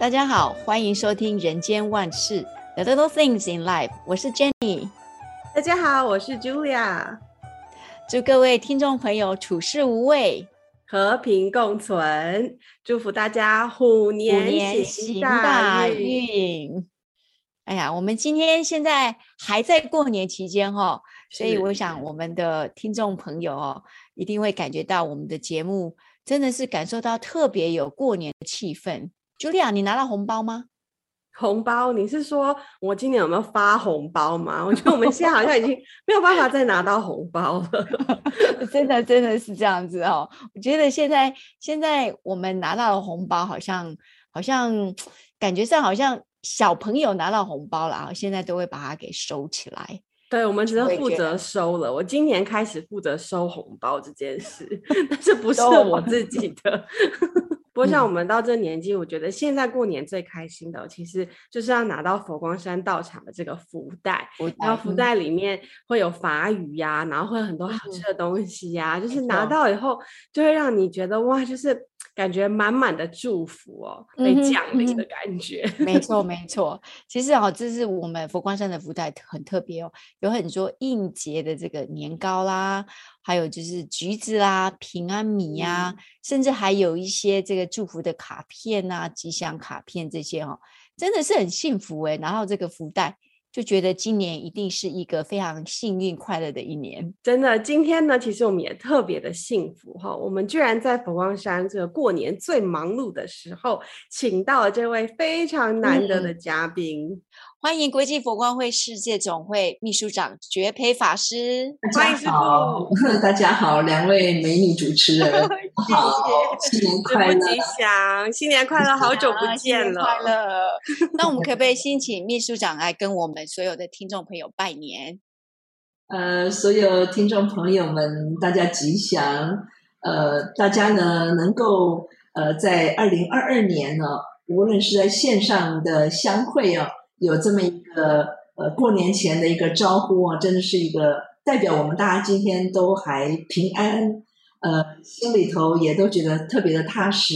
大家好，欢迎收听《人间万事 The Little Things in Life》，我是 Jenny。大家好，我是 Julia。祝各位听众朋友处事无畏，和平共存。祝福大家虎年行大运。哎呀，我们今天现在还在过年期间哈、哦，所以我想我们的听众朋友哦，一定会感觉到我们的节目真的是感受到特别有过年的气氛。Julia，你拿到红包吗？红包？你是说我今年有没有发红包吗？我觉得我们现在好像已经 没有办法再拿到红包了。真的，真的是这样子哦。我觉得现在现在我们拿到的红包，好像好像感觉上好像小朋友拿到红包了啊，现在都会把它给收起来。对，我们只是负责收了。我今年开始负责收红包这件事，但是不是我自己的。不过像我们到这年纪，嗯，我觉得现在过年最开心的，其实就是要拿到佛光山道场的这个福袋，然后福袋里面会有法语呀，然后会有很多好吃的东西呀，嗯，就是拿到以后就会让你觉得哇，就是。感觉满满的祝福哦，被降临的感觉。嗯嗯、没错，没错。其实哦，这是我们佛光山的福袋很特别哦，有很多应节的这个年糕啦，还有就是橘子啦、平安米呀、啊嗯，甚至还有一些这个祝福的卡片啊、吉祥卡片这些哦，真的是很幸福哎。然后这个福袋。就觉得今年一定是一个非常幸运快乐的一年，真的。今天呢，其实我们也特别的幸福哈，我们居然在佛光山这个过年最忙碌的时候，请到了这位非常难得的嘉宾。嗯欢迎国际佛光会世界总会秘书长觉培法师，大家好，大家好，两位美女主持人，好，新年快乐，吉祥，新年快乐，好久不见了，快乐。那我们可不可以先请秘书长来跟我们所有的听众朋友拜年？呃，所有听众朋友们，大家吉祥。呃，大家呢能够呃在二零二二年呢，无论是在线上的相会哦。有这么一个呃过年前的一个招呼啊，真的是一个代表我们大家今天都还平安，呃，心里头也都觉得特别的踏实。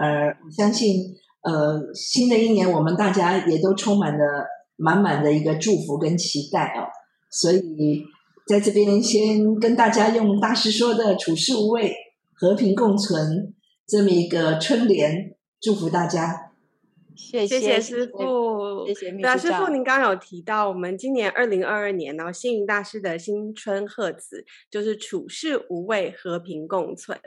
呃，我相信呃新的一年我们大家也都充满了满满的一个祝福跟期待哦。所以在这边先跟大家用大师说的“处事无畏，和平共存”这么一个春联，祝福大家。谢谢，谢谢师傅，谢谢秘书长。师傅，您刚刚有提到，我们今年二零二二年呢，星云大师的新春贺词就是处事无畏，和平共存。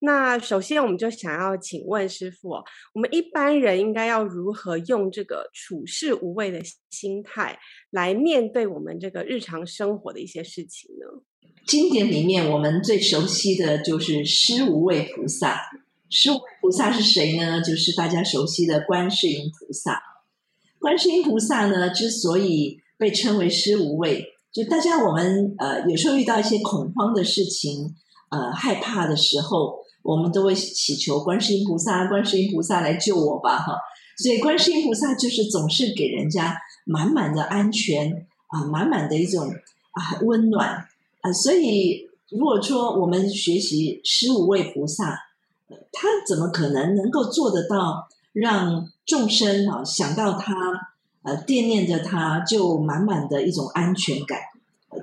那首先，我们就想要请问师傅哦，我们一般人应该要如何用这个处事无畏的心态来面对我们这个日常生活的一些事情呢？经典里面，我们最熟悉的就是师无畏菩萨。十五位菩萨是谁呢？就是大家熟悉的观世音菩萨。观世音菩萨呢，之所以被称为十五位，就大家我们呃有时候遇到一些恐慌的事情，呃害怕的时候，我们都会祈求观世音菩萨，观世音菩萨来救我吧，哈。所以观世音菩萨就是总是给人家满满的安全啊，满满的一种啊温暖啊，所以如果说我们学习十五位菩萨。他怎么可能能够做得到让众生啊想到他，呃，惦念着他，就满满的一种安全感，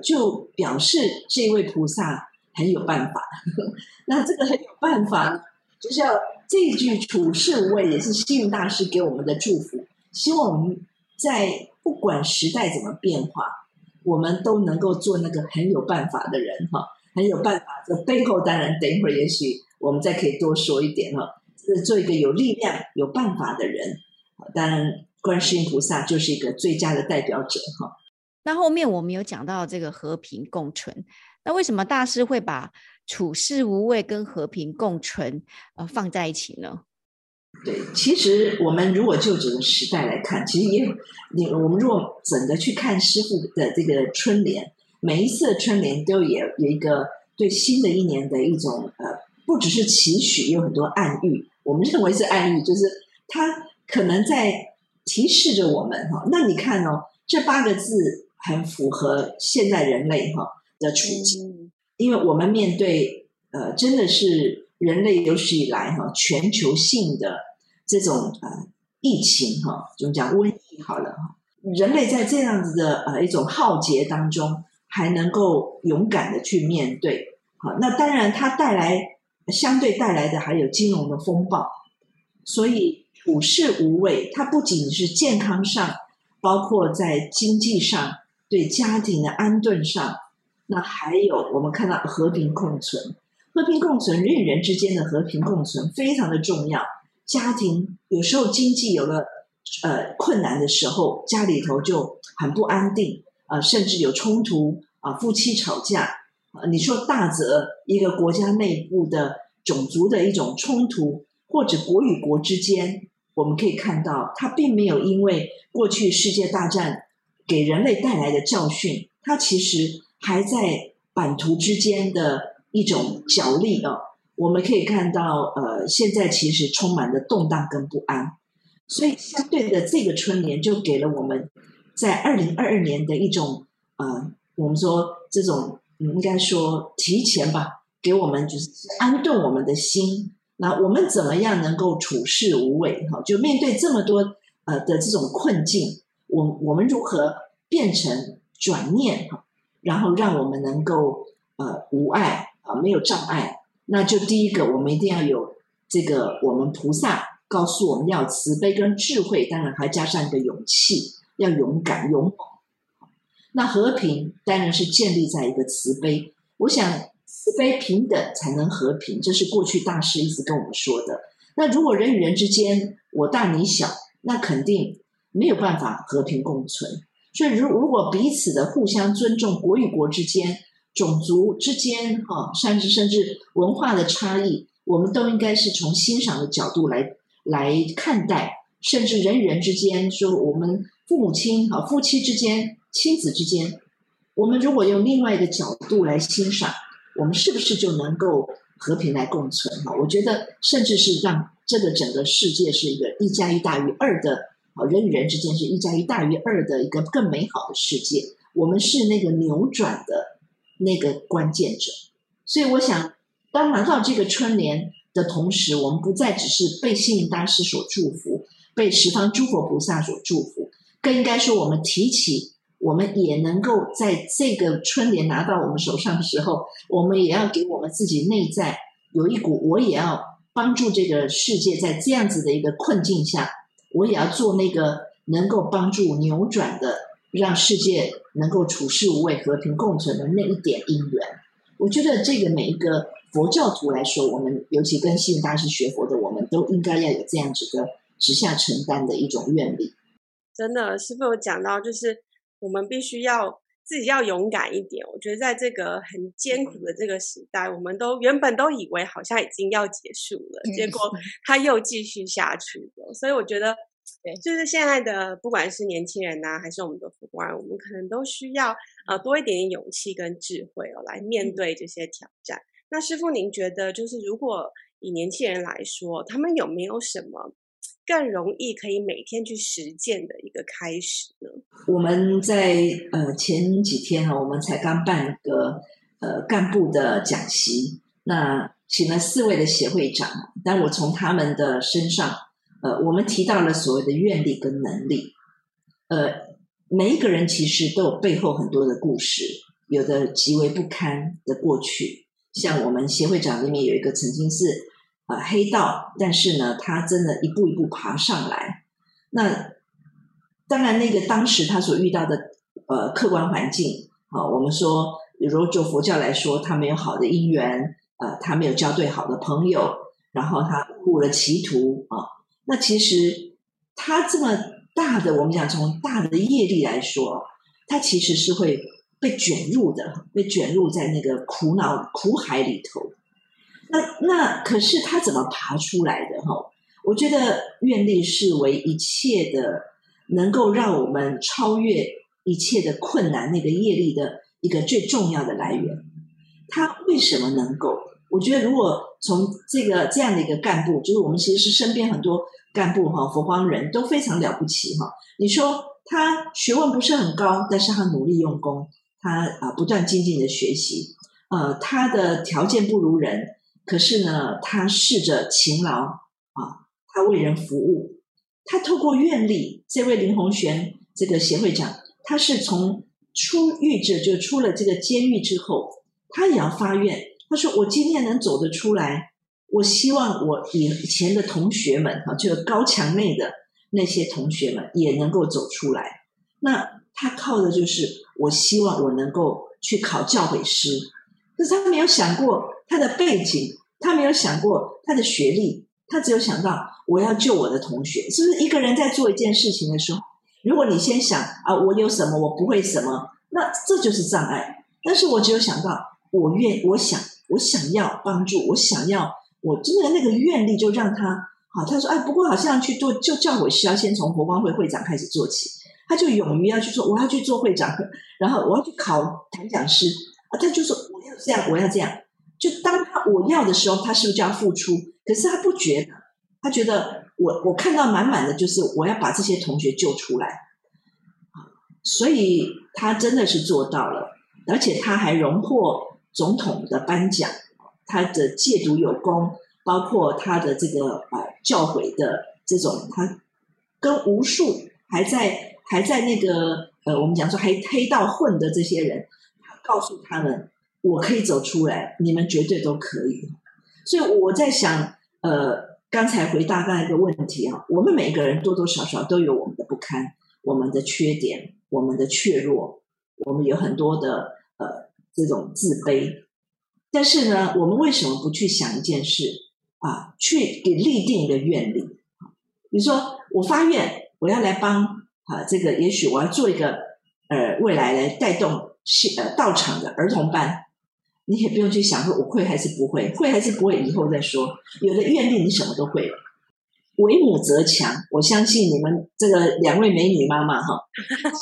就表示这位菩萨很有办法。那这个很有办法，就是要这一句处事无畏，也是星云大师给我们的祝福。希望我们在不管时代怎么变化，我们都能够做那个很有办法的人哈，很有办法。这背后当然等一会儿也许。我们再可以多说一点哈，是做一个有力量、有办法的人。当然，观世音菩萨就是一个最佳的代表者哈。那后面我们有讲到这个和平共存，那为什么大师会把处世无畏跟和平共存呃放在一起呢？对，其实我们如果就整个时代来看，其实也有你我们如果整个去看师傅的这个春联，每一次的春联都有有一个对新的一年的一种呃。不只是期许，有很多暗喻。我们认为是暗喻，就是他可能在提示着我们哈。那你看哦，这八个字很符合现在人类哈的处境，因为我们面对呃，真的是人类有史以来哈全球性的这种呃疫情哈，就讲瘟疫好了哈，人类在这样子的呃一种浩劫当中，还能够勇敢的去面对，好，那当然它带来相对带来的还有金融的风暴，所以股市无畏，它不仅是健康上，包括在经济上，对家庭的安顿上，那还有我们看到和平共存，和平共存，人与人之间的和平共存非常的重要。家庭有时候经济有了呃困难的时候，家里头就很不安定，呃，甚至有冲突啊，夫妻吵架，你说大则一个国家内部的种族的一种冲突，或者国与国之间，我们可以看到，它并没有因为过去世界大战给人类带来的教训，它其实还在版图之间的一种角力哦。我们可以看到，呃，现在其实充满了动荡跟不安，所以相对的，这个春联就给了我们在二零二二年的一种，呃，我们说这种，应该说提前吧，给我们就是安顿我们的心。那我们怎么样能够处事无畏？哈，就面对这么多呃的这种困境，我我们如何变成转念哈，然后让我们能够呃无碍啊，没有障碍。那就第一个，我们一定要有这个，我们菩萨告诉我们要慈悲跟智慧，当然还加上一个勇气，要勇敢勇猛。那和平当然是建立在一个慈悲，我想慈悲平等才能和平，这是过去大师一直跟我们说的。那如果人与人之间我大你小，那肯定没有办法和平共存。所以如如果彼此的互相尊重，国与国之间。种族之间，哈，甚至甚至文化的差异，我们都应该是从欣赏的角度来来看待。甚至人与人之间，说我们父母亲，哈，夫妻之间、亲子之间，我们如果用另外一个角度来欣赏，我们是不是就能够和平来共存？哈，我觉得，甚至是让这个整个世界是一个一加一大于二的，啊，人与人之间是一加一大于二的一个更美好的世界。我们是那个扭转的。那个关键者，所以我想，当拿到这个春联的同时，我们不再只是被幸运大师所祝福，被十方诸佛菩萨所祝福，更应该说，我们提起，我们也能够在这个春联拿到我们手上的时候，我们也要给我们自己内在有一股，我也要帮助这个世界，在这样子的一个困境下，我也要做那个能够帮助扭转的，让世界。能够处事无畏、和平共存的那一点因缘，我觉得这个每一个佛教徒来说，我们尤其跟信大师学佛的，我们都应该要有这样子的直下承担的一种愿力。真的，师傅有讲到，就是我们必须要自己要勇敢一点。我觉得在这个很艰苦的这个时代，我们都原本都以为好像已经要结束了，结果 它又继续下去了。所以我觉得。对，就是现在的，不管是年轻人呐、啊，还是我们的父官，我们可能都需要呃多一点点勇气跟智慧哦，来面对这些挑战。嗯、那师傅，您觉得就是如果以年轻人来说，他们有没有什么更容易可以每天去实践的一个开始呢？我们在呃前几天哈，我们才刚办一个呃干部的讲习，那请了四位的协会长，但我从他们的身上。呃，我们提到了所谓的愿力跟能力，呃，每一个人其实都有背后很多的故事，有的极为不堪的过去。像我们协会长里面有一个曾经是呃黑道，但是呢，他真的一步一步爬上来。那当然，那个当时他所遇到的呃客观环境啊，我们说，如果就佛教来说，他没有好的因缘，呃，他没有交对好的朋友，然后他误了歧途啊。那其实他这么大的，我们讲从大的业力来说，他其实是会被卷入的，被卷入在那个苦恼苦海里头。那那可是他怎么爬出来的？哈，我觉得愿力是为一切的能够让我们超越一切的困难那个业力的一个最重要的来源。他为什么能够？我觉得如果从这个这样的一个干部，就是我们其实是身边很多。干部哈，佛光人都非常了不起哈。你说他学问不是很高，但是他努力用功，他啊不断精进的学习，呃，他的条件不如人，可是呢，他试着勤劳啊，他为人服务，他透过愿力，这位林鸿玄这个协会长，他是从出狱者就出了这个监狱之后，他也要发愿。他说：“我今天能走得出来，我希望我以前的同学们哈，就是高墙内的那些同学们也能够走出来。那他靠的就是，我希望我能够去考教诲师。可是他没有想过他的背景，他没有想过他的学历，他只有想到我要救我的同学。是不是一个人在做一件事情的时候，如果你先想啊，我有什么，我不会什么，那这就是障碍。但是我只有想到，我愿，我想。”我想要帮助，我想要，我真的那个愿力就让他好。他说：“哎，不过好像去做就教我需要先从佛光会会长开始做起。”他就勇于要去做，我要去做会长，然后我要去考谈讲师啊。他就说：“我要这样，我要这样。”就当他我要的时候，他是不是就要付出？可是他不觉得，他觉得我我看到满满的就是我要把这些同学救出来，所以他真的是做到了，而且他还荣获。总统的颁奖，他的戒毒有功，包括他的这个呃教诲的这种，他跟无数还在还在那个呃，我们讲说还黑道混的这些人，他告诉他们，我可以走出来，你们绝对都可以。所以我在想，呃，刚才回答刚才一个问题啊，我们每个人多多少少都有我们的不堪，我们的缺点，我们的怯弱，我们有很多的呃。这种自卑，但是呢，我们为什么不去想一件事啊？去给立定一个愿力。比如说，我发愿，我要来帮啊，这个也许我要做一个呃，未来来带动是呃道场的儿童班。你也不用去想说我会还是不会，会还是不会，以后再说。有了愿力，你什么都会了。为母则强，我相信你们这个两位美女妈妈哈，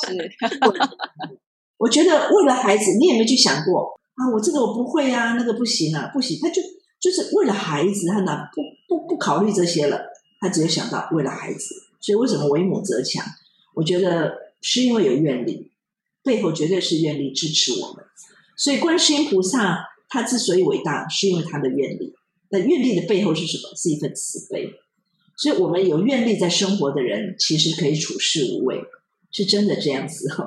是。我觉得为了孩子，你有没有去想过啊？我这个我不会啊，那个不行啊，不行。他就就是为了孩子，他哪不不不考虑这些了？他只有想到为了孩子。所以为什么为母则强？我觉得是因为有愿力，背后绝对是愿力支持我们。所以观世音菩萨他之所以伟大，是因为他的愿力。那愿力的背后是什么？是一份慈悲。所以我们有愿力在生活的人，其实可以处事无畏，是真的这样子哈。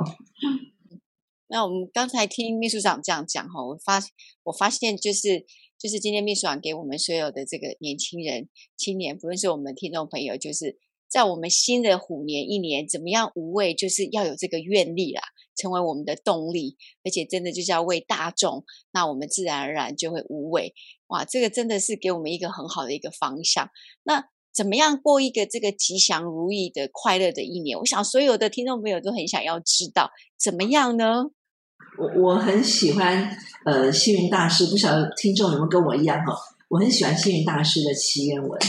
那我们刚才听秘书长这样讲哈，我发我发现就是就是今天秘书长给我们所有的这个年轻人、青年，不论是我们听众朋友，就是在我们新的虎年一年，怎么样无畏，就是要有这个愿力啦，成为我们的动力，而且真的就是要为大众，那我们自然而然就会无畏。哇，这个真的是给我们一个很好的一个方向。那怎么样过一个这个吉祥如意的快乐的一年？我想所有的听众朋友都很想要知道，怎么样呢？我我很喜欢呃幸运大师，不晓得听众有没有跟我一样哈？我很喜欢幸运大师的祈愿文，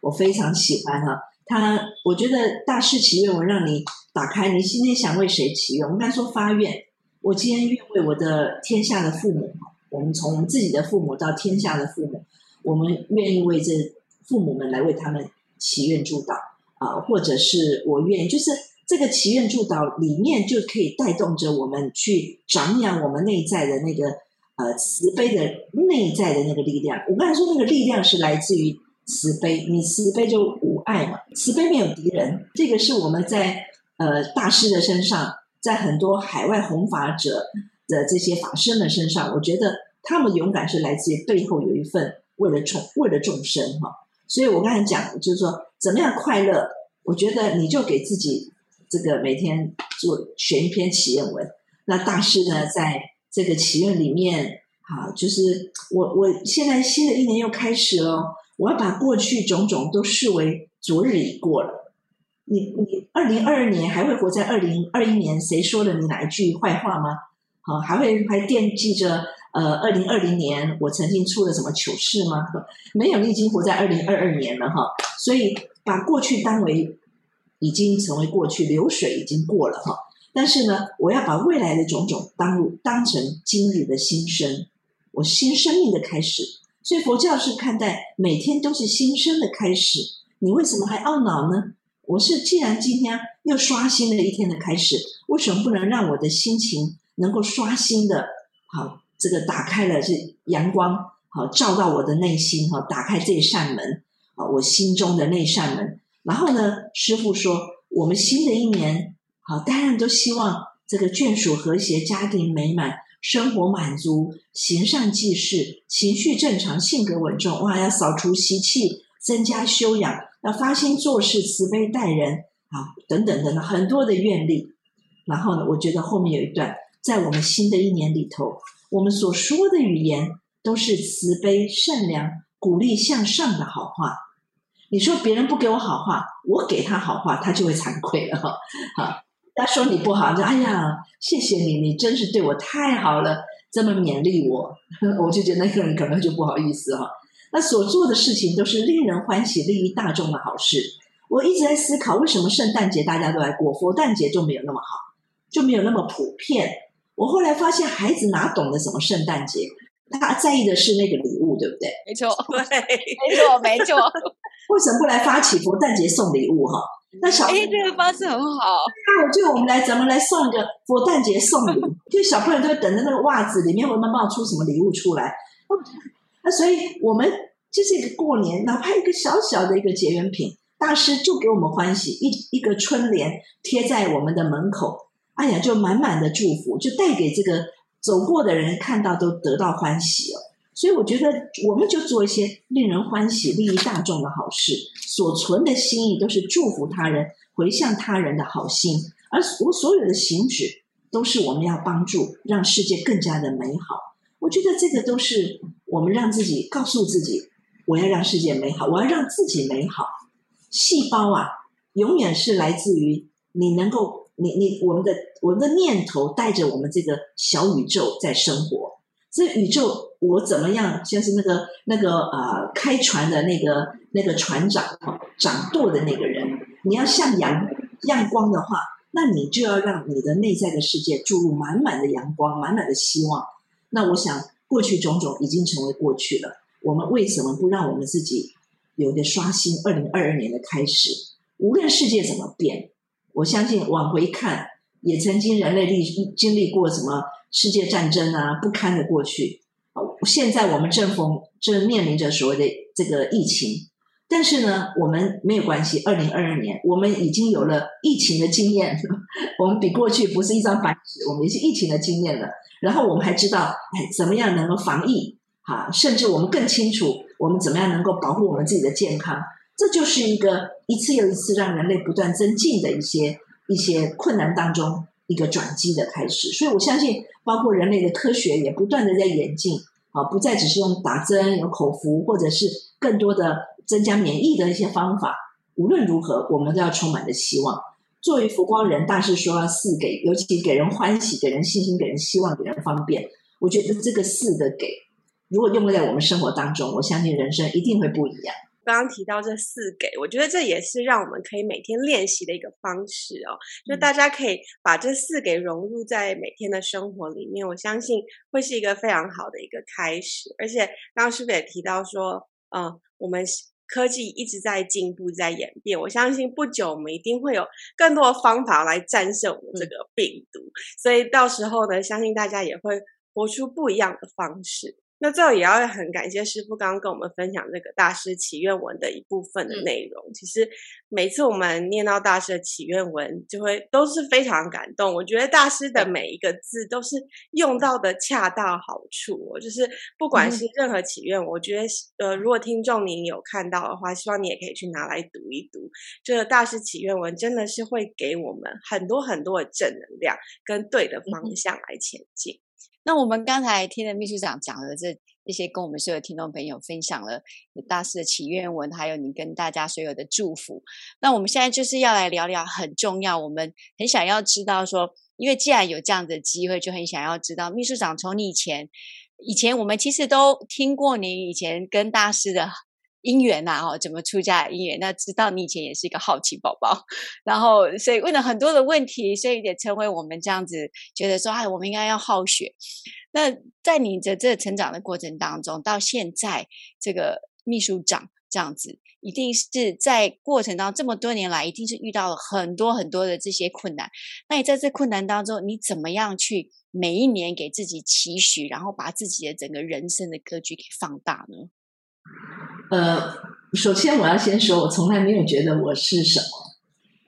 我非常喜欢哈。他我觉得大师祈愿我让你打开，你今天想为谁祈愿？我们刚才说发愿，我今天愿为我的天下的父母，我们从自己的父母到天下的父母，我们愿意为这父母们来为他们祈愿祝祷啊，或者是我愿就是。这个祈愿祝祷里面就可以带动着我们去长养我们内在的那个呃慈悲的内在的那个力量。我刚才说那个力量是来自于慈悲，你慈悲就爱嘛，慈悲没有敌人。这个是我们在呃大师的身上，在很多海外弘法者的这些法身的身上，我觉得他们勇敢是来自于背后有一份为了众为了众生哈。所以我刚才讲就是说怎么样快乐，我觉得你就给自己。这个每天做选一篇祈愿文，那大师呢，在这个祈愿里面，啊，就是我我现在新的一年又开始了，我要把过去种种都视为昨日已过了。你你二零二二年还会活在二零二一年？谁说了你哪一句坏话吗？好，还会还惦记着呃二零二零年我曾经出了什么糗事吗？没有，你已经活在二零二二年了哈。所以把过去当为。已经成为过去，流水已经过了哈。但是呢，我要把未来的种种当当成今日的新生，我新生命的开始。所以佛教是看待每天都是新生的开始。你为什么还懊恼呢？我是既然今天又刷新了一天的开始，为什么不能让我的心情能够刷新的？好，这个打开了这阳光，好照到我的内心哈，打开这扇门，啊，我心中的那扇门。然后呢，师傅说，我们新的一年，好，当然都希望这个眷属和谐，家庭美满，生活满足，行善济世，情绪正常，性格稳重。哇，要扫除习气，增加修养，要发心做事，慈悲待人，啊，等等等等，很多的愿力。然后呢，我觉得后面有一段，在我们新的一年里头，我们所说的语言都是慈悲、善良、鼓励向上的好话。你说别人不给我好话，我给他好话，他就会惭愧了哈。好，他说你不好，就哎呀，谢谢你，你真是对我太好了，这么勉励我，我就觉得那个人可能就不好意思哈。那所做的事情都是令人欢喜、利益大众的好事。我一直在思考，为什么圣诞节大家都来过，佛诞节就没有那么好，就没有那么普遍。我后来发现，孩子哪懂得什么圣诞节？他在意的是那个礼物，对不对？没错，对，没错，没错。为什么不来发起佛诞节送礼物哈？那小哎，这个方式很好。那我就我们来，咱们来送一个佛诞节送礼，就小朋友都会等着那个袜子里面会慢慢冒出什么礼物出来。那所以我们就是一个过年，哪怕一个小小的一个结缘品，大师就给我们欢喜，一一个春联贴在我们的门口，哎呀，就满满的祝福，就带给这个走过的人看到都得到欢喜哦。所以我觉得，我们就做一些令人欢喜、利益大众的好事，所存的心意都是祝福他人、回向他人的好心，而我所有的行止都是我们要帮助让世界更加的美好。我觉得这个都是我们让自己告诉自己，我要让世界美好，我要让自己美好。细胞啊，永远是来自于你能够，你你我们的我们的念头带着我们这个小宇宙在生活。这宇宙，我怎么样？像是那个那个呃，开船的那个那个船长，掌舵的那个人。你要像阳阳光的话，那你就要让你的内在的世界注入满满的阳光，满满的希望。那我想，过去种种已经成为过去了。我们为什么不让我们自己有一个刷新？二零二二年的开始，无论世界怎么变，我相信往回看，也曾经人类历经历过什么？世界战争啊，不堪的过去。现在我们正逢正面临着所谓的这个疫情，但是呢，我们没有关系。二零二二年，我们已经有了疫情的经验，我们比过去不是一张白纸，我们也是疫情的经验了。然后我们还知道，哎，怎么样能够防疫？哈，甚至我们更清楚，我们怎么样能够保护我们自己的健康。这就是一个一次又一次让人类不断增进的一些一些困难当中。一个转机的开始，所以我相信，包括人类的科学也不断的在演进，啊，不再只是用打针、有口服，或者是更多的增加免疫的一些方法。无论如何，我们都要充满着希望。作为佛光人，大师说要四给，尤其给人欢喜、给人信心、给人希望、给人方便。我觉得这个四的给，如果用在我们生活当中，我相信人生一定会不一样。刚刚提到这四给，我觉得这也是让我们可以每天练习的一个方式哦。就大家可以把这四给融入在每天的生活里面，我相信会是一个非常好的一个开始。而且刚刚师傅也提到说，嗯，我们科技一直在进步，在演变，我相信不久我们一定会有更多的方法来战胜我们这个病毒。所以到时候呢，相信大家也会活出不一样的方式。那最后也要很感谢师傅刚刚跟我们分享这个大师祈愿文的一部分的内容。嗯、其实每次我们念到大师的祈愿文，就会都是非常感动。我觉得大师的每一个字都是用到的恰到好处。就是不管是任何祈愿，嗯、我觉得呃，如果听众您有看到的话，希望你也可以去拿来读一读。这个大师祈愿文真的是会给我们很多很多的正能量跟对的方向来前进。嗯那我们刚才听了秘书长讲的这这些，跟我们所有听众朋友分享了大师的祈愿文，还有你跟大家所有的祝福。那我们现在就是要来聊聊很重要，我们很想要知道说，因为既然有这样的机会，就很想要知道秘书长从你以前，以前我们其实都听过你以前跟大师的。姻缘呐，哦，怎么出家的姻缘？那知道你以前也是一个好奇宝宝，然后所以问了很多的问题，所以也成为我们这样子觉得说，哎，我们应该要好学。那在你的这成长的过程当中，到现在这个秘书长这样子，一定是在过程当中这么多年来，一定是遇到了很多很多的这些困难。那你在这困难当中，你怎么样去每一年给自己期许，然后把自己的整个人生的格局给放大呢？呃，首先我要先说，我从来没有觉得我是什么。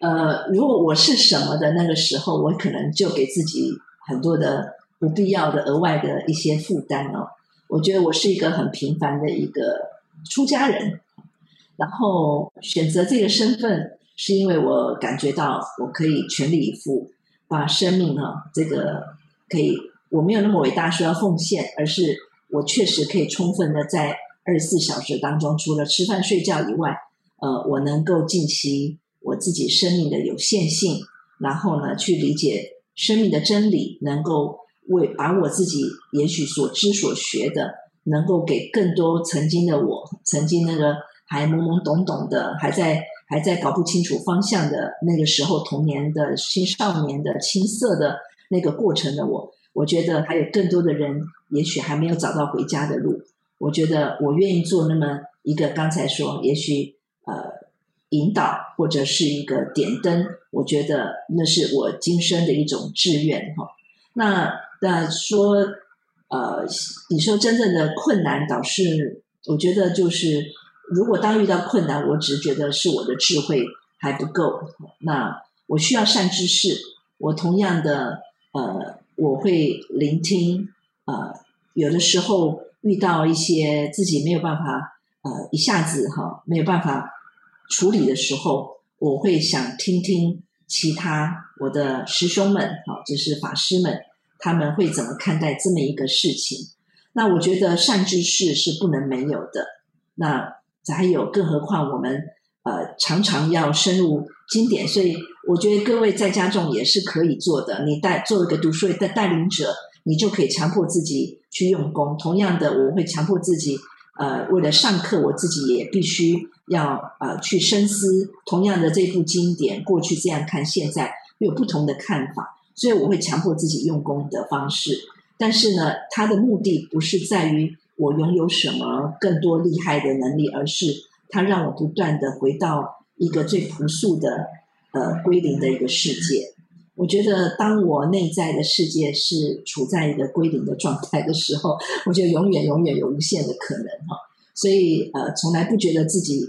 呃，如果我是什么的那个时候，我可能就给自己很多的不必要的额外的一些负担哦。我觉得我是一个很平凡的一个出家人，然后选择这个身份，是因为我感觉到我可以全力以赴，把生命啊，这个可以，我没有那么伟大，说要奉献，而是我确实可以充分的在二十四小时当中，除了吃饭睡觉以外，呃，我能够尽其我自己生命的有限性，然后呢，去理解生命的真理，能够为把我自己也许所知所学的，能够给更多曾经的我，曾经那个还懵懵懂懂的，还在。还在搞不清楚方向的那个时候，童年的青少年的青涩的那个过程的我，我觉得还有更多的人，也许还没有找到回家的路。我觉得我愿意做那么一个，刚才说，也许呃引导或者是一个点灯，我觉得那是我今生的一种志愿哈。那那说呃，你说真正的困难，倒是我觉得就是。如果当遇到困难，我只觉得是我的智慧还不够，那我需要善知识。我同样的，呃，我会聆听。呃，有的时候遇到一些自己没有办法，呃，一下子哈没有办法处理的时候，我会想听听其他我的师兄们，哈，就是法师们，他们会怎么看待这么一个事情。那我觉得善知识是不能没有的。那还有，更何况我们呃常常要深入经典，所以我觉得各位在家中也是可以做的。你带做一个读书会的带领者，你就可以强迫自己去用功。同样的，我会强迫自己，呃，为了上课，我自己也必须要呃去深思。同样的这部经典，过去这样看，现在有不同的看法，所以我会强迫自己用功的方式。但是呢，它的目的不是在于。我拥有什么更多厉害的能力，而是它让我不断的回到一个最朴素的呃归零的一个世界。我觉得，当我内在的世界是处在一个归零的状态的时候，我就永远永远有无限的可能哈。所以呃，从来不觉得自己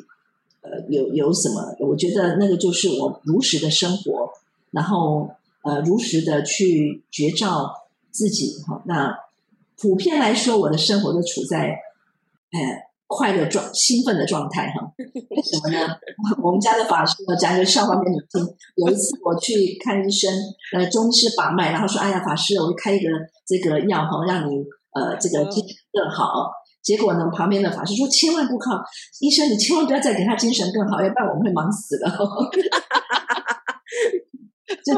呃有有什么，我觉得那个就是我如实的生活，然后呃如实的去觉照自己哈。那。普遍来说，我的生活都处在，呃，快乐状、兴奋的状态哈。为什么呢？我们家的法师呢，讲一个笑话给你听。有一次我去看医生，呃，中医师把脉，然后说：“哎呀，法师，我开一个这个药哈，让你呃这个精神更好。”结果呢，旁边的法师说：“千万不靠医生，你千万不要再给他精神更好，要不然我们会忙死了。”这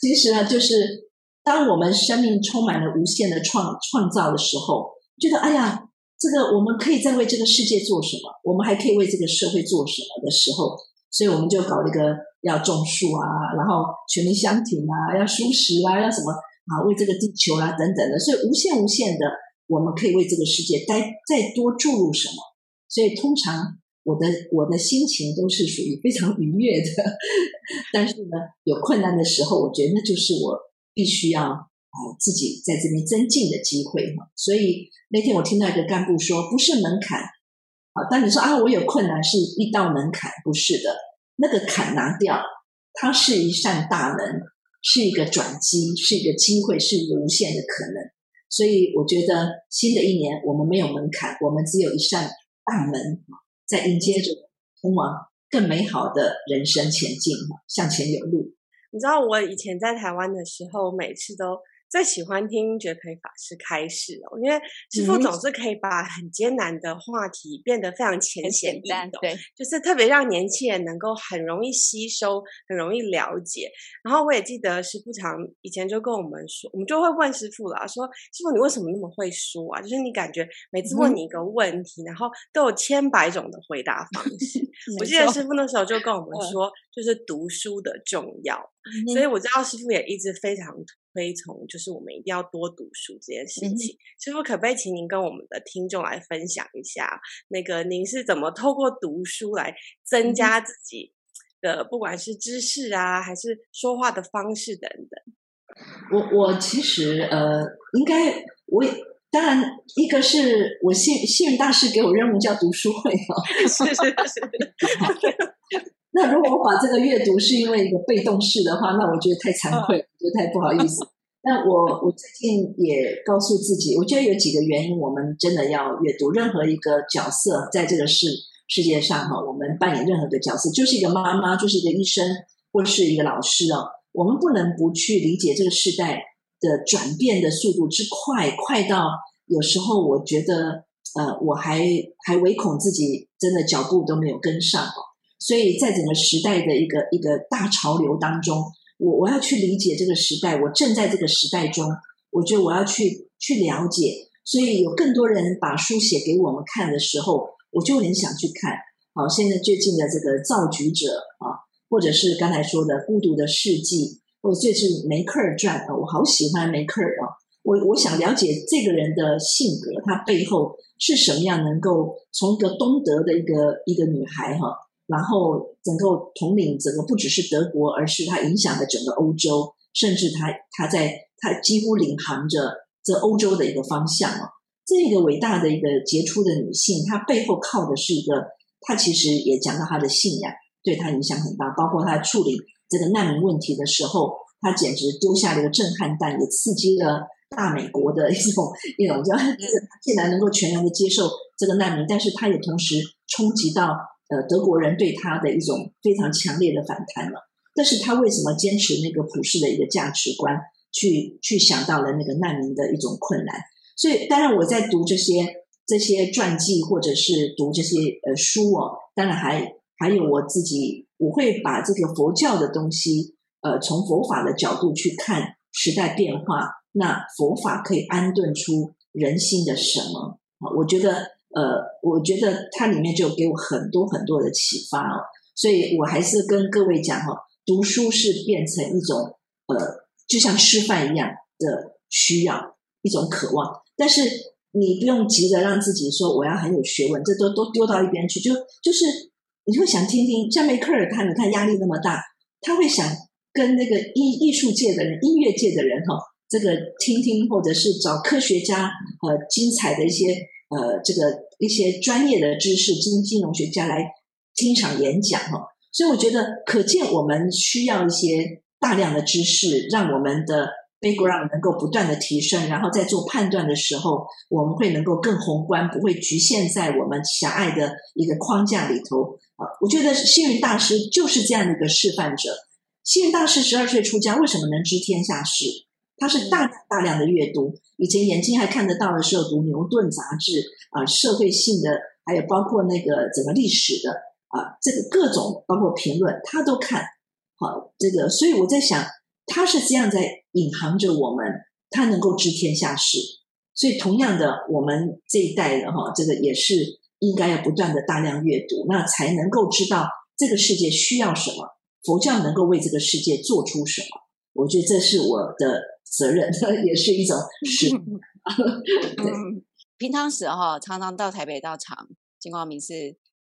其实呢，就是。当我们生命充满了无限的创创造的时候，觉得哎呀，这个我们可以再为这个世界做什么？我们还可以为这个社会做什么的时候，所以我们就搞了一个要种树啊，然后全民相挺啊，要蔬食啊，要什么啊，为这个地球啊等等的，所以无限无限的，我们可以为这个世界再再多注入什么？所以通常我的我的心情都是属于非常愉悦的，但是呢，有困难的时候，我觉得那就是我。必须要啊，自己在这边增进的机会嘛。所以那天我听到一个干部说，不是门槛啊。当你说啊，我有困难是一道门槛，不是的。那个坎拿掉，它是一扇大门，是一个转机，是一个机会，是一个无限的可能。所以我觉得新的一年我们没有门槛，我们只有一扇大门，在迎接着通往更美好的人生前进，向前有路。你知道我以前在台湾的时候，每次都最喜欢听觉培法师开示哦，因为师傅总是可以把很艰难的话题变得非常浅显易懂，对，就是特别让年轻人能够很容易吸收、很容易了解。然后我也记得师傅常以前就跟我们说，我们就会问师父啦，说师傅你为什么那么会说啊？就是你感觉每次问你一个问题，嗯、然后都有千百种的回答方式。我记得师傅那时候就跟我们说，就是读书的重要。所以我知道师傅也一直非常推崇，就是我们一定要多读书这件事情。师傅可不可以请您跟我们的听众来分享一下，那个您是怎么透过读书来增加自己的，不管是知识啊，还是说话的方式等等？我我其实呃，应该我当然，一个是我幸幸运大师给我任务叫读书会哦，是 是是。那如果我把这个阅读是因为一个被动式的话，那我觉得太惭愧，我觉得太不好意思。那我我最近也告诉自己，我觉得有几个原因，我们真的要阅读。任何一个角色在这个世世界上哈，我们扮演任何的角色，就是一个妈妈，就是一个医生，或是一个老师哦。我们不能不去理解这个时代的转变的速度之快，快到有时候我觉得呃，我还还唯恐自己真的脚步都没有跟上哦。所以在整个时代的一个一个大潮流当中，我我要去理解这个时代，我正在这个时代中，我觉得我要去去了解。所以有更多人把书写给我们看的时候，我就很想去看。好，现在最近的这个造局者啊，或者是刚才说的孤独的世纪，或者这是梅克尔传啊，我好喜欢梅克尔啊。我我想了解这个人的性格，他背后是什么样，能够从一个东德的一个一个女孩哈。然后，整个统领整个不只是德国，而是它影响了整个欧洲，甚至它它在它几乎领航着这欧洲的一个方向哦。这个伟大的一个杰出的女性，她背后靠的是一个，她其实也讲到她的信仰对她影响很大，包括她处理这个难民问题的时候，她简直丢下了一个震撼弹，也刺激了大美国的一种一种叫，竟然能够全然的接受这个难民，但是她也同时冲击到。呃，德国人对他的一种非常强烈的反弹了。但是他为什么坚持那个普世的一个价值观，去去想到了那个难民的一种困难？所以，当然我在读这些这些传记，或者是读这些呃书哦，当然还还有我自己，我会把这个佛教的东西，呃，从佛法的角度去看时代变化，那佛法可以安顿出人心的什么啊？我觉得。呃，我觉得它里面就给我很多很多的启发哦，所以我还是跟各位讲哈，读书是变成一种呃，就像吃饭一样的需要，一种渴望。但是你不用急着让自己说我要很有学问，这都都丢到一边去，就就是你会想听听，像梅克尔他，你看压力那么大，他会想跟那个艺艺术界的人、音乐界的人哈，这个听听，或者是找科学家呃精彩的一些。呃，这个一些专业的知识，金金融学家来听一场演讲哈，所以我觉得可见我们需要一些大量的知识，让我们的 background 能够不断的提升，然后在做判断的时候，我们会能够更宏观，不会局限在我们狭隘的一个框架里头啊。我觉得星云大师就是这样的一个示范者。星云大师十二岁出家，为什么能知天下事？他是大量大量的阅读，以前眼睛还看得到的时候，读牛顿杂志啊，社会性的，还有包括那个整个历史的啊，这个各种包括评论，他都看。好，这个，所以我在想，他是这样在引航着我们，他能够知天下事。所以同样的，我们这一代人哈，这个也是应该要不断的大量阅读，那才能够知道这个世界需要什么，佛教能够为这个世界做出什么。我觉得这是我的。责任 也是一种是。嗯，平常时哈，常常到台北到场金光明寺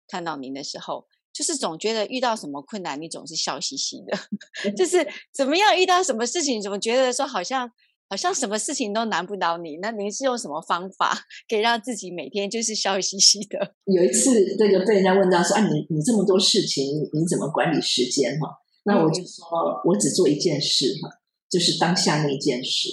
看到您的时候，就是总觉得遇到什么困难，你总是笑嘻嘻的。就是怎么样遇到什么事情，怎么觉得说好像好像什么事情都难不倒你？那您是用什么方法可以让自己每天就是笑嘻嘻的？有一次，这个被人家问到说：“啊，你你这么多事情，你你怎么管理时间？”哈，那我就说，我只做一件事哈。就是当下那件事，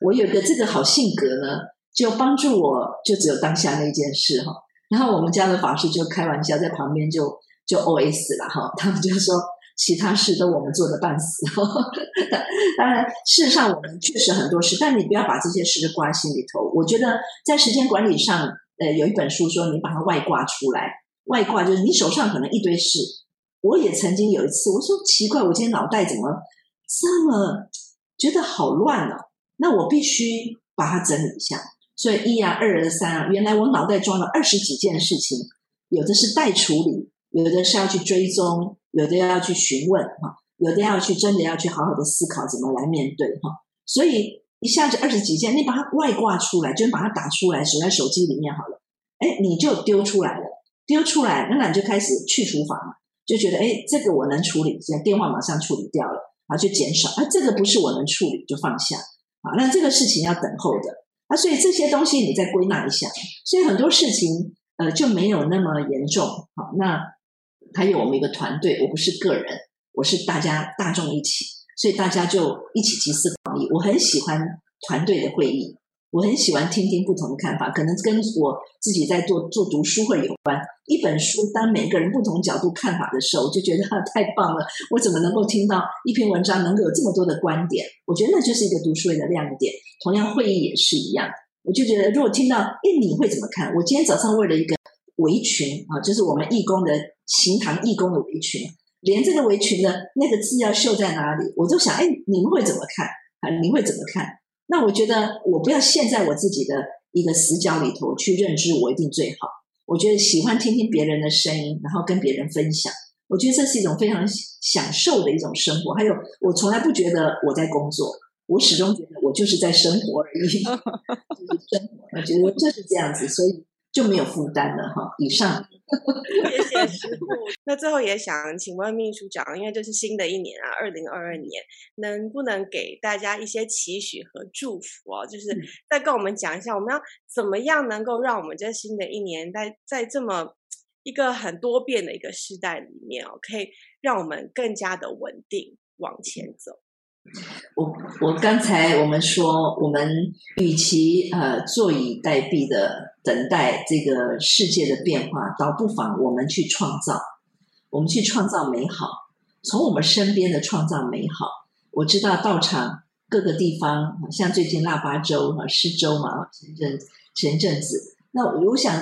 我有个这个好性格呢，就帮助我，就只有当下那件事哈。然后我们家的法师就开玩笑，在旁边就就 OS 了哈，他们就说其他事都我们做的半死。当然，事实上我们确实很多事，但你不要把这些事挂心里头。我觉得在时间管理上，呃，有一本书说你把它外挂出来，外挂就是你手上可能一堆事。我也曾经有一次，我说奇怪，我今天脑袋怎么？这么觉得好乱哦，那我必须把它整理一下。所以一啊、二啊、三啊，原来我脑袋装了二十几件事情，有的是待处理，有的是要去追踪，有的要去询问哈，有的要去真的要去好好的思考怎么来面对哈。所以一下子二十几件，你把它外挂出来，就把它打出来，锁在手机里面好了。哎，你就丢出来了，丢出来，那你就开始去除法嘛，就觉得哎，这个我能处理，现在电话马上处理掉了。啊，就减少啊，这个不是我能处理，就放下啊。那这个事情要等候的，啊，所以这些东西你再归纳一下，所以很多事情呃就没有那么严重。好，那还有我们一个团队，我不是个人，我是大家大众一起，所以大家就一起集思广益。我很喜欢团队的会议。我很喜欢听听不同的看法，可能跟我自己在做做读书会有关。一本书，当每个人不同角度看法的时候，我就觉得太棒了。我怎么能够听到一篇文章能够有这么多的观点？我觉得那就是一个读书会的亮点。同样，会议也是一样。我就觉得，如果听到，哎，你会怎么看？我今天早上为了一个围裙啊，就是我们义工的行堂义工的围裙，连这个围裙的那个字要绣在哪里，我都想，哎，你们会怎么看？啊，你会怎么看？那我觉得，我不要陷在我自己的一个死角里头去认知我一定最好。我觉得喜欢听听别人的声音，然后跟别人分享，我觉得这是一种非常享受的一种生活。还有，我从来不觉得我在工作，我始终觉得我就是在生活而已。就是生活，我觉得就是这样子，所以就没有负担了哈。以上。谢谢师傅。那最后也想请问秘书长，因为这是新的一年啊，二零二二年，能不能给大家一些期许和祝福哦？就是再跟我们讲一下，我们要怎么样能够让我们这新的一年，在在这么一个很多变的一个时代里面哦，可以让我们更加的稳定往前走。我我刚才我们说，我们与其呃坐以待毙的等待这个世界的变化，倒不妨我们去创造，我们去创造美好，从我们身边的创造美好。我知道道场各个地方，像最近腊八粥啊，施粥嘛，前阵前阵子，那我想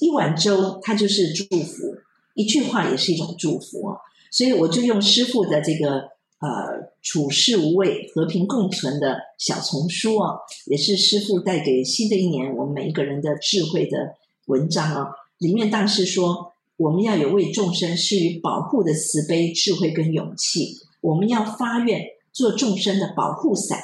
一碗粥它就是祝福，一句话也是一种祝福，所以我就用师傅的这个。呃，处世无畏、和平共存的小丛书啊，也是师父带给新的一年我们每一个人的智慧的文章啊。里面当时说，我们要有为众生施予保护的慈悲、智慧跟勇气，我们要发愿做众生的保护伞。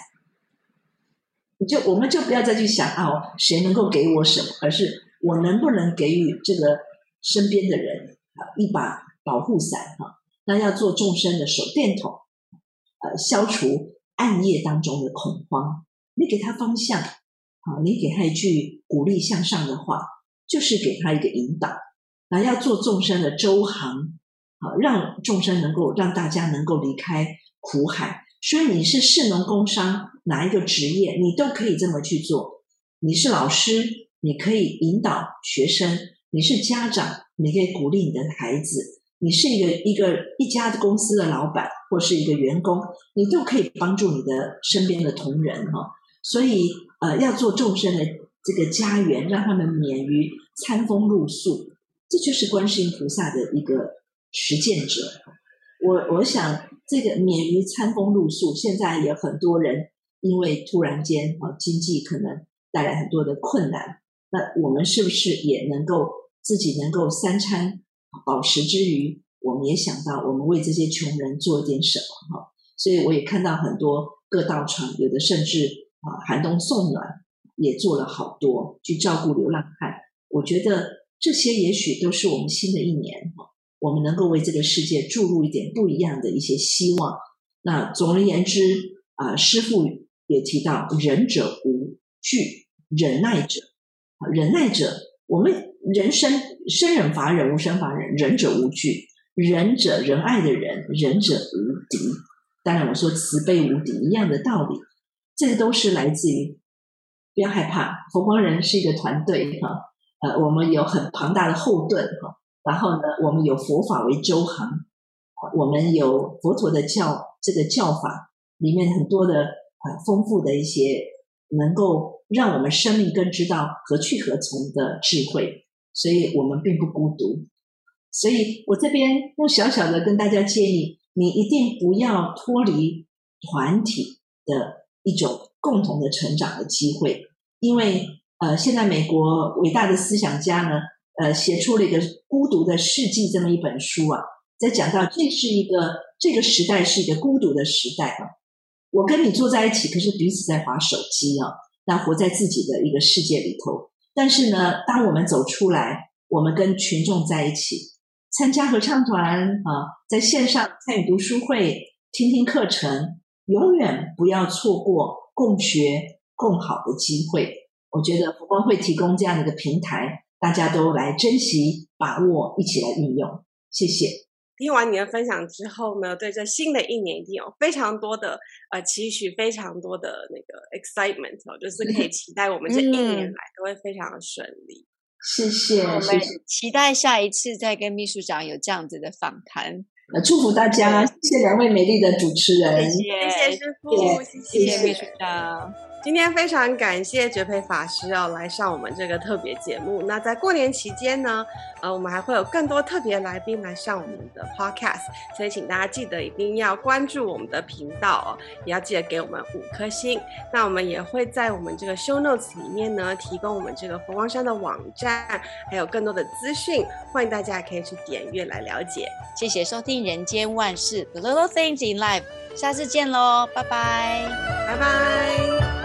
就我们就不要再去想啊，谁能够给我什么，而是我能不能给予这个身边的人啊一把保护伞哈？那要做众生的手电筒。呃，消除暗夜当中的恐慌，你给他方向，啊，你给他一句鼓励向上的话，就是给他一个引导。那要做众生的舟航，啊，让众生能够让大家能够离开苦海。所以你是士农工商哪一个职业，你都可以这么去做。你是老师，你可以引导学生；你是家长，你可以鼓励你的孩子。你是一个一个一家公司的老板，或是一个员工，你都可以帮助你的身边的同仁哈。所以呃，要做众生的这个家园，让他们免于餐风露宿，这就是观世音菩萨的一个实践者。我我想这个免于餐风露宿，现在有很多人因为突然间啊经济可能带来很多的困难，那我们是不是也能够自己能够三餐？饱食之余，我们也想到我们为这些穷人做点什么哈，所以我也看到很多各道场，有的甚至啊寒冬送暖，也做了好多去照顾流浪汉。我觉得这些也许都是我们新的一年，我们能够为这个世界注入一点不一样的一些希望。那总而言之啊，师父也提到忍者无惧，忍耐者，忍耐者，我们。人生生忍伐忍，无生伐忍，忍者无惧，忍者仁爱的仁，忍者无敌。当然，我说慈悲无敌一样的道理，这个都是来自于不要害怕。佛光人是一个团队哈，呃，我们有很庞大的后盾哈，然后呢，我们有佛法为舟航，我们有佛陀的教这个教法里面很多的呃丰富的一些能够让我们生命更知道何去何从的智慧。所以我们并不孤独，所以我这边用小小的跟大家建议，你一定不要脱离团体的一种共同的成长的机会，因为呃，现在美国伟大的思想家呢，呃，写出了一个《孤独的世纪》这么一本书啊，在讲到这是一个这个时代是一个孤独的时代啊，我跟你坐在一起，可是彼此在划手机啊，那活在自己的一个世界里头。但是呢，当我们走出来，我们跟群众在一起，参加合唱团啊，在线上参与读书会、听听课程，永远不要错过共学共好的机会。我觉得福光会提供这样的一个平台，大家都来珍惜、把握，一起来运用。谢谢。听完你的分享之后呢，对这新的一年一定有非常多的呃期许，非常多的那个 excitement 哦，就是可以期待我们这一年来都会非常的顺利。谢谢，我们期待下一次再跟秘书长有这样子的访谈。呃，祝福大家，谢谢两位美丽的主持人，谢谢，师傅，谢谢秘书长。今天非常感谢觉培法师要来上我们这个特别节目。那在过年期间呢，呃，我们还会有更多特别来宾来上我们的 podcast，所以请大家记得一定要关注我们的频道哦，也要记得给我们五颗星。那我们也会在我们这个 show notes 里面呢，提供我们这个佛光山的网站，还有更多的资讯，欢迎大家可以去点阅来了解。谢谢收听《人间万事 The Little Things in Life》，下次见喽，拜拜，拜拜。